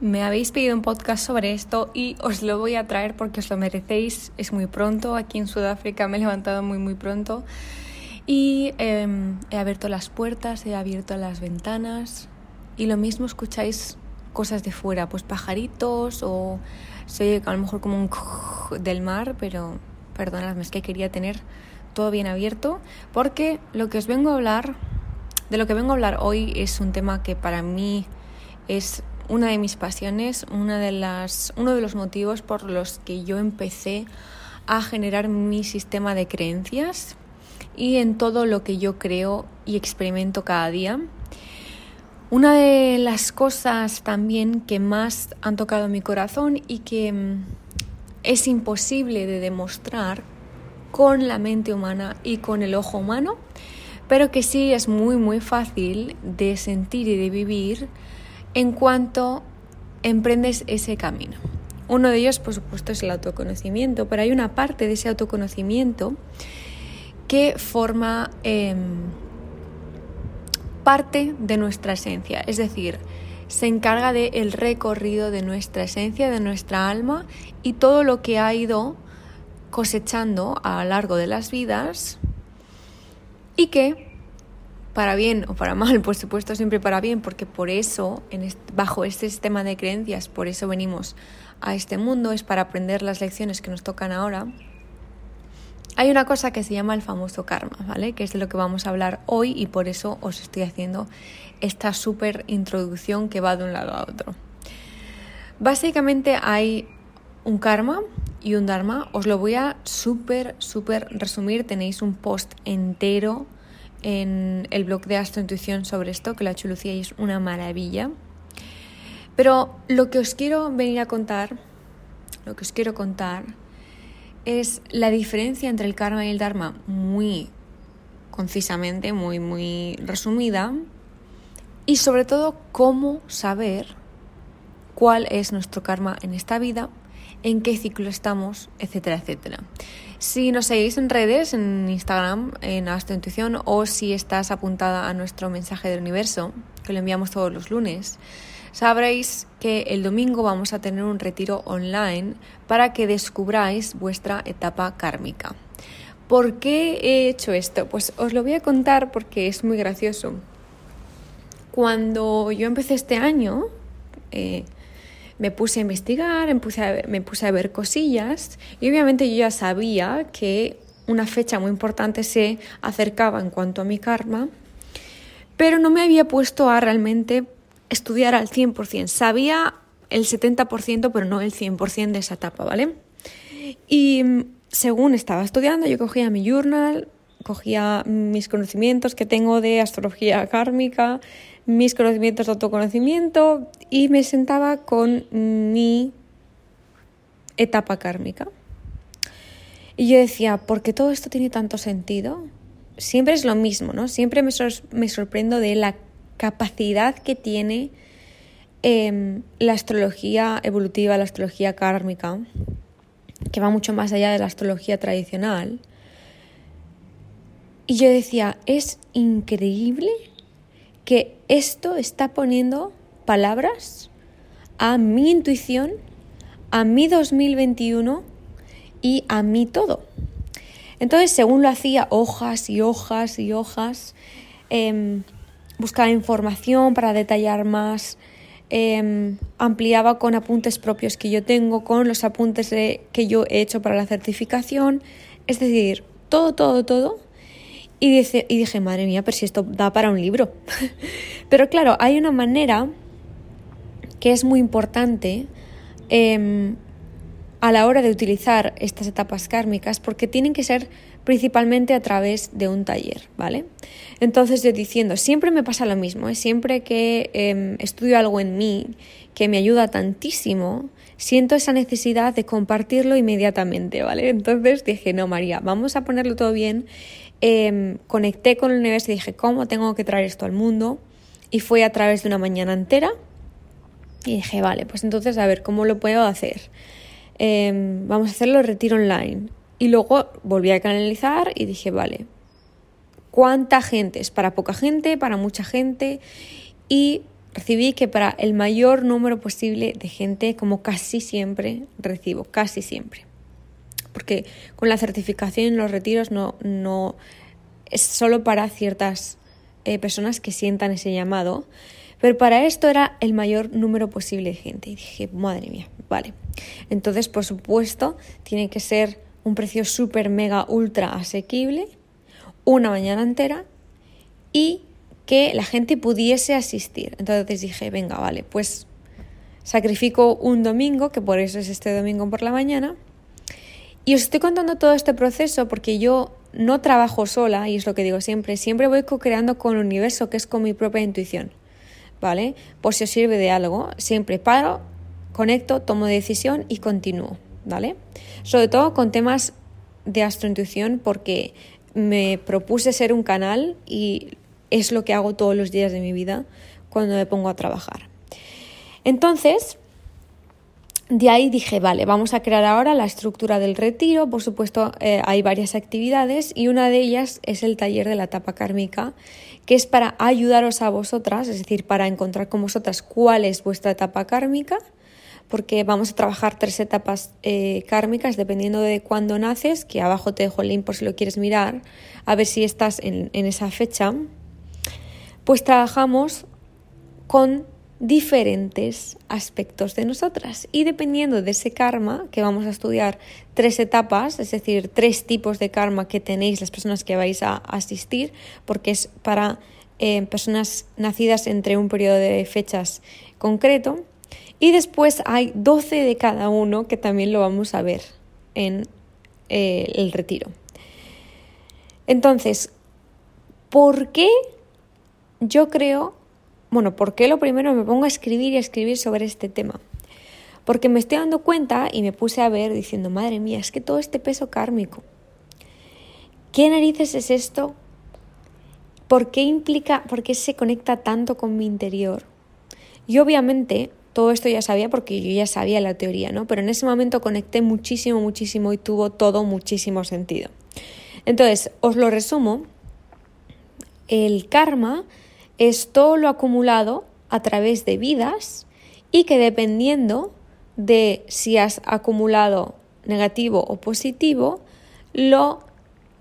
Me habéis pedido un podcast sobre esto y os lo voy a traer porque os lo merecéis. Es muy pronto. Aquí en Sudáfrica me he levantado muy, muy pronto. Y em, he abierto las puertas, he abierto las ventanas. Y lo mismo escucháis cosas de fuera, pues pajaritos o se oye a lo mejor como un del mar, pero perdonadme, es que quería tener todo bien abierto porque lo que os vengo a hablar, de lo que vengo a hablar hoy es un tema que para mí es una de mis pasiones, una de las, uno de los motivos por los que yo empecé a generar mi sistema de creencias y en todo lo que yo creo y experimento cada día. Una de las cosas también que más han tocado mi corazón y que mm, es imposible de demostrar con la mente humana y con el ojo humano, pero que sí es muy muy fácil de sentir y de vivir en cuanto emprendes ese camino. Uno de ellos, por supuesto, es el autoconocimiento, pero hay una parte de ese autoconocimiento que forma em, parte de nuestra esencia, es decir, se encarga del el recorrido de nuestra esencia, de nuestra alma y todo lo que ha ido cosechando a lo largo de las vidas y que para bien o para mal, por supuesto siempre para bien, porque por eso, bajo este sistema de creencias, por eso venimos a este mundo, es para aprender las lecciones que nos tocan ahora. Hay una cosa que se llama el famoso karma, ¿vale? Que es de lo que vamos a hablar hoy y por eso os estoy haciendo esta súper introducción que va de un lado a otro. Básicamente hay un karma y un dharma. Os lo voy a súper, súper resumir. Tenéis un post entero en el blog de Astrointuición sobre esto, que la chulucía es una maravilla. Pero lo que os quiero venir a contar, lo que os quiero contar es la diferencia entre el karma y el dharma muy concisamente, muy, muy resumida, y sobre todo cómo saber cuál es nuestro karma en esta vida, en qué ciclo estamos, etcétera, etcétera. Si nos seguís en redes, en Instagram, en Astro Intuición, o si estás apuntada a nuestro mensaje del universo, que lo enviamos todos los lunes, sabréis que el domingo vamos a tener un retiro online para que descubráis vuestra etapa kármica. ¿Por qué he hecho esto? Pues os lo voy a contar porque es muy gracioso. Cuando yo empecé este año, eh, me puse a investigar, me puse a, me puse a ver cosillas y obviamente yo ya sabía que una fecha muy importante se acercaba en cuanto a mi karma, pero no me había puesto a realmente estudiar al 100%. Sabía el 70%, pero no el 100% de esa etapa, ¿vale? Y según estaba estudiando, yo cogía mi journal, cogía mis conocimientos que tengo de astrología kármica, mis conocimientos de autoconocimiento y me sentaba con mi etapa kármica. Y yo decía, ¿por qué todo esto tiene tanto sentido? Siempre es lo mismo, ¿no? Siempre me, sorprendo de la capacidad que tiene em, la astrología evolutiva, la astrología kármica, que va mucho más allá de la astrología tradicional. Y yo decía, es increíble que esto está poniendo palabras a mi intuición, a mi 2021 y a mí todo. Entonces, según lo hacía, hojas y hojas y hojas, eh, buscaba información para detallar más, em, ampliaba con apuntes propios que yo tengo, con los apuntes que yo he hecho para la certificación, es decir, todo, todo, todo y, dice, y dije, madre mía, pero si esto da para un libro. pero claro, hay una manera que es muy importante em, a la hora de utilizar estas etapas kármicas porque tienen que ser principalmente a través de un taller, ¿vale? Entonces yo diciendo, siempre me pasa lo mismo, ¿eh? siempre que em, estudio algo en mí que me ayuda tantísimo, siento esa necesidad de compartirlo inmediatamente, ¿vale? Entonces dije, no, María, vamos a ponerlo todo bien Em, conecté con el universo y dije, ¿cómo tengo que traer esto al mundo? Y fue a través de una mañana entera. Y dije, vale, pues entonces a ver, ¿cómo lo puedo hacer? Em, vamos a hacerlo retiro online. Y luego volví a canalizar y dije, vale, ¿cuánta gente? ¿Es para poca gente? ¿Para mucha gente? Y recibí que para el mayor número posible de gente, como casi siempre recibo, casi siempre. Porque con la certificación en los retiros no, no es solo para ciertas eh, personas que sientan ese llamado. Pero para esto era el mayor número posible de gente. Y dije, madre mía, vale. Entonces, por supuesto, tiene que ser un precio súper, mega, ultra asequible, una mañana entera y que la gente pudiese asistir. Entonces dije, venga, vale, pues sacrifico un domingo, que por eso es este domingo por la mañana. Y os estoy contando todo este proceso porque yo no trabajo sola, y es lo que digo siempre, siempre voy co-creando con el universo, que es con mi propia intuición. ¿Vale? Por si os sirve de algo, siempre paro, conecto, tomo decisión y continúo. ¿Vale? Sobre todo con temas de astrointuición porque me propuse ser un canal y es lo que hago todos los días de mi vida cuando me pongo a trabajar. Entonces, de ahí dije, vale, vamos a crear ahora la estructura del retiro. Por supuesto, eh, hay varias actividades y una de ellas es el taller de la etapa kármica, que es para ayudaros a vosotras, es decir, para encontrar con vosotras cuál es vuestra etapa kármica, porque vamos a trabajar tres etapas eh, kármicas dependiendo de cuándo naces, que abajo te dejo el link por si lo quieres mirar, a ver si estás en esa fecha pues trabajamos con diferentes aspectos de nosotras. Y dependiendo de ese karma que vamos a estudiar tres etapas, es decir, tres tipos de karma que tenéis las personas que vais a asistir, porque es para eh, personas nacidas entre un periodo de fechas concreto. Y después hay 12 de cada uno que también lo vamos a ver en eh, el retiro. Entonces, ¿por qué yo creo, bueno, ¿por qué lo primero me pongo a escribir y a escribir sobre este tema? Porque me estoy dando cuenta y me puse a ver diciendo, madre mía, es que todo este peso kármico, ¿qué narices es esto? ¿Por qué implica, por qué se conecta tanto con mi interior? Y obviamente todo esto ya sabía porque yo ya sabía la teoría, ¿no? Pero en ese momento conecté muchísimo, muchísimo y tuvo todo muchísimo sentido. Entonces, os lo resumo. El karma es todo lo acumulado a través de vidas y que dependiendo de si has acumulado negativo o positivo, lo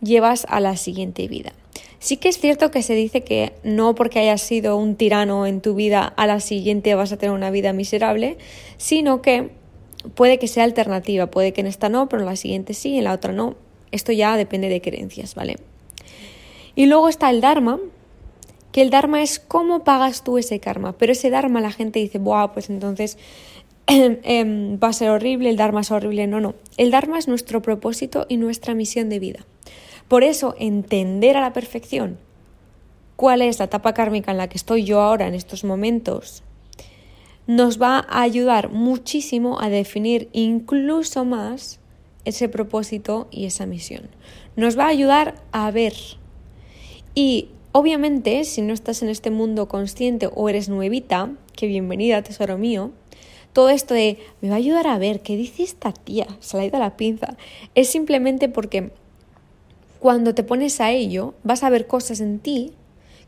llevas a la siguiente vida. Sí que es cierto que se dice que no porque hayas sido un tirano en tu vida, a la siguiente vas a tener una vida miserable, sino que puede que sea alternativa, puede que en esta no, pero en la siguiente sí, en la otra no. Esto ya depende de creencias, ¿vale? Y luego está el Dharma, que el Dharma es cómo pagas tú ese karma. Pero ese Dharma la gente dice, Buah, pues entonces em, va a ser horrible, el Dharma es horrible. No, no. El Dharma es nuestro propósito y nuestra misión de vida. Por eso, entender a la perfección cuál es la etapa kármica en la que estoy yo ahora en estos momentos, nos va a ayudar muchísimo a definir incluso más ese propósito y esa misión. Nos va a ayudar a ver y Obviamente, si no estás en este mundo consciente o eres nuevita, que bienvenida, tesoro mío, todo esto de me va a ayudar a ver qué dice esta tía, se la ha ido la pinza, es simplemente porque cuando te pones a ello vas a ver cosas en ti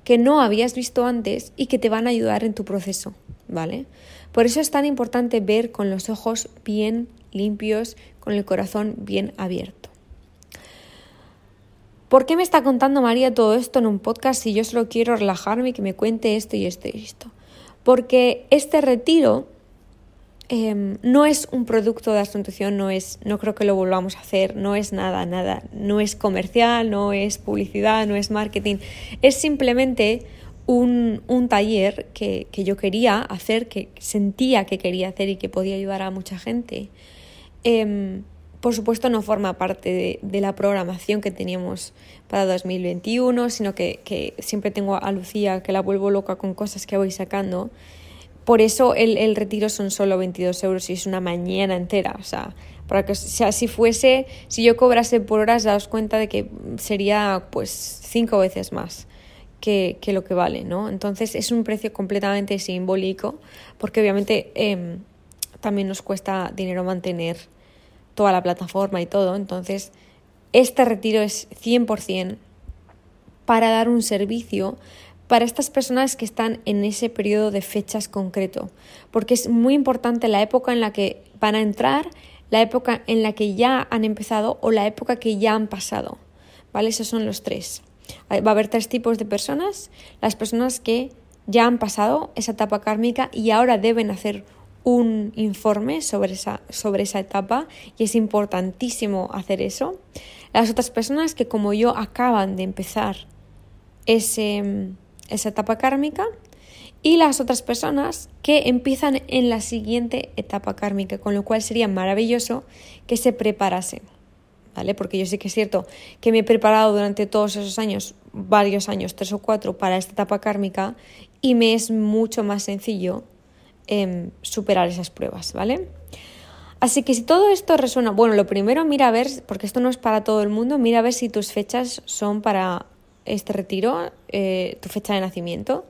que no habías visto antes y que te van a ayudar en tu proceso, ¿vale? Por eso es tan importante ver con los ojos bien limpios, con el corazón bien abierto. ¿Por qué me está contando María todo esto en un podcast si yo solo quiero relajarme y que me cuente esto y esto y esto? Porque este retiro em, no es un producto de asunción, no es, no creo que lo volvamos a hacer, no es nada, nada, no es comercial, no es publicidad, no es marketing, es simplemente un, taller que, yo quería hacer, que sentía que quería hacer y que podía ayudar a mucha gente. Em, por supuesto no forma parte de, la programación que teníamos para 2021, sino que, siempre tengo a Lucía que la vuelvo loca con cosas que voy sacando. Por eso el, retiro son solo 22 euros y es una mañana entera. O sea, para que si fuese, si yo cobrase por horas, daos cuenta de que sería pues cinco veces más que, lo que vale, ¿no? Entonces es un precio completamente simbólico, porque obviamente em, también nos cuesta dinero mantener toda la plataforma y todo. Entonces, este retiro es 100% para dar un servicio para estas personas que están en ese periodo de fechas concreto, porque es muy importante la época en la que van a entrar, la época en la que ya han empezado o la época que ya han pasado. ¿Vale? Esos son los tres. Va a haber tres tipos de personas. Las personas que ya han pasado esa etapa kármica y ahora deben hacer un informe sobre esa, sobre esa etapa y es importantísimo hacer eso. Las otras personas que como yo acaban de empezar ese, esa etapa kármica y las otras personas que empiezan en la siguiente etapa kármica, con lo cual sería maravilloso que se preparasen. ¿Vale? Porque yo sé que es cierto que me he preparado durante todos esos años, varios años, tres o cuatro, para esta etapa kármica y me es mucho más sencillo em, superar esas pruebas, ¿vale? Así que si todo esto resuena, bueno, lo primero mira a ver, porque esto no es para todo el mundo, mira a ver si tus fechas son para este retiro, eh, tu fecha de nacimiento,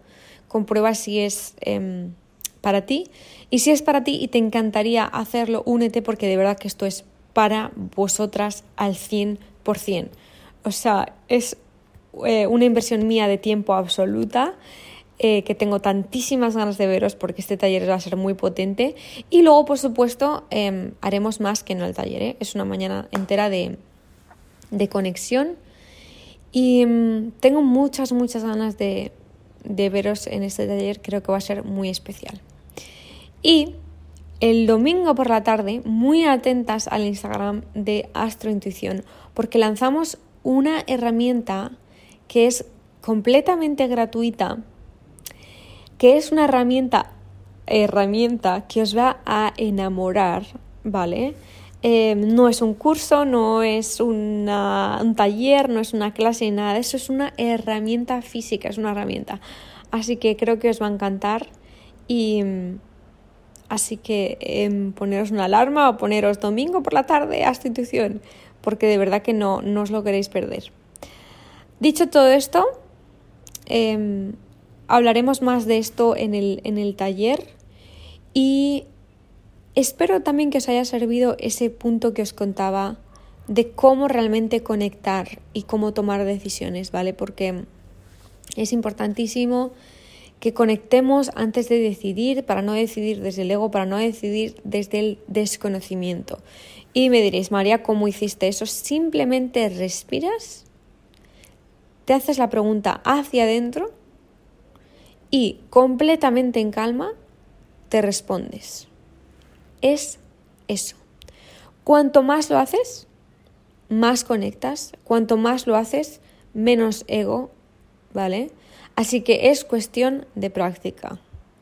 comprueba si es em, para ti y si es para ti y te encantaría hacerlo, únete porque de verdad que esto es para vosotras al 100%. O sea, es eh, una inversión mía de tiempo absoluta. Eh, que tengo tantísimas ganas de veros porque este taller va a ser muy potente. Y luego, por supuesto, em, haremos más que en el taller. Es una mañana entera de, de conexión y mm, tengo muchas, muchas ganas de, de veros en este taller, creo que va a ser muy especial. Y el domingo por la tarde, muy atentas al Instagram de Astrointuición, porque lanzamos una herramienta que es completamente gratuita, que es una herramienta, herramienta que os va a enamorar, ¿vale? Eh, no es un curso, no es un taller, no es una clase, ni nada de eso, es una herramienta física, es una herramienta. Así que creo que os va a encantar y así que em, poneros una alarma o poneros domingo por la tarde a institución, porque de verdad que no, no os lo queréis perder. Dicho todo esto, em, hablaremos más de esto en el, en el taller y Espero también que os haya servido ese punto que os contaba de cómo realmente conectar y cómo tomar decisiones, ¿vale? Porque es importantísimo que conectemos antes de decidir, para no decidir desde el ego, para no decidir desde el desconocimiento. Y me diréis, María, ¿cómo hiciste eso? Simplemente respiras, te haces la pregunta hacia adentro y completamente en calma te respondes es eso. Cuanto más lo haces, más conectas. Cuanto más lo haces, menos ego, ¿vale? Así que es cuestión de práctica.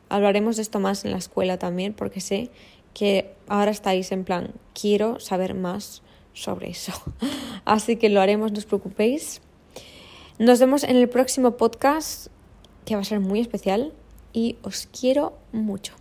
Hablaremos de esto más en la escuela también, porque sé que ahora estáis en plan, quiero saber más sobre eso. Así que lo haremos, no os preocupéis. Nos vemos en el próximo podcast, que va a ser muy especial, y os quiero mucho.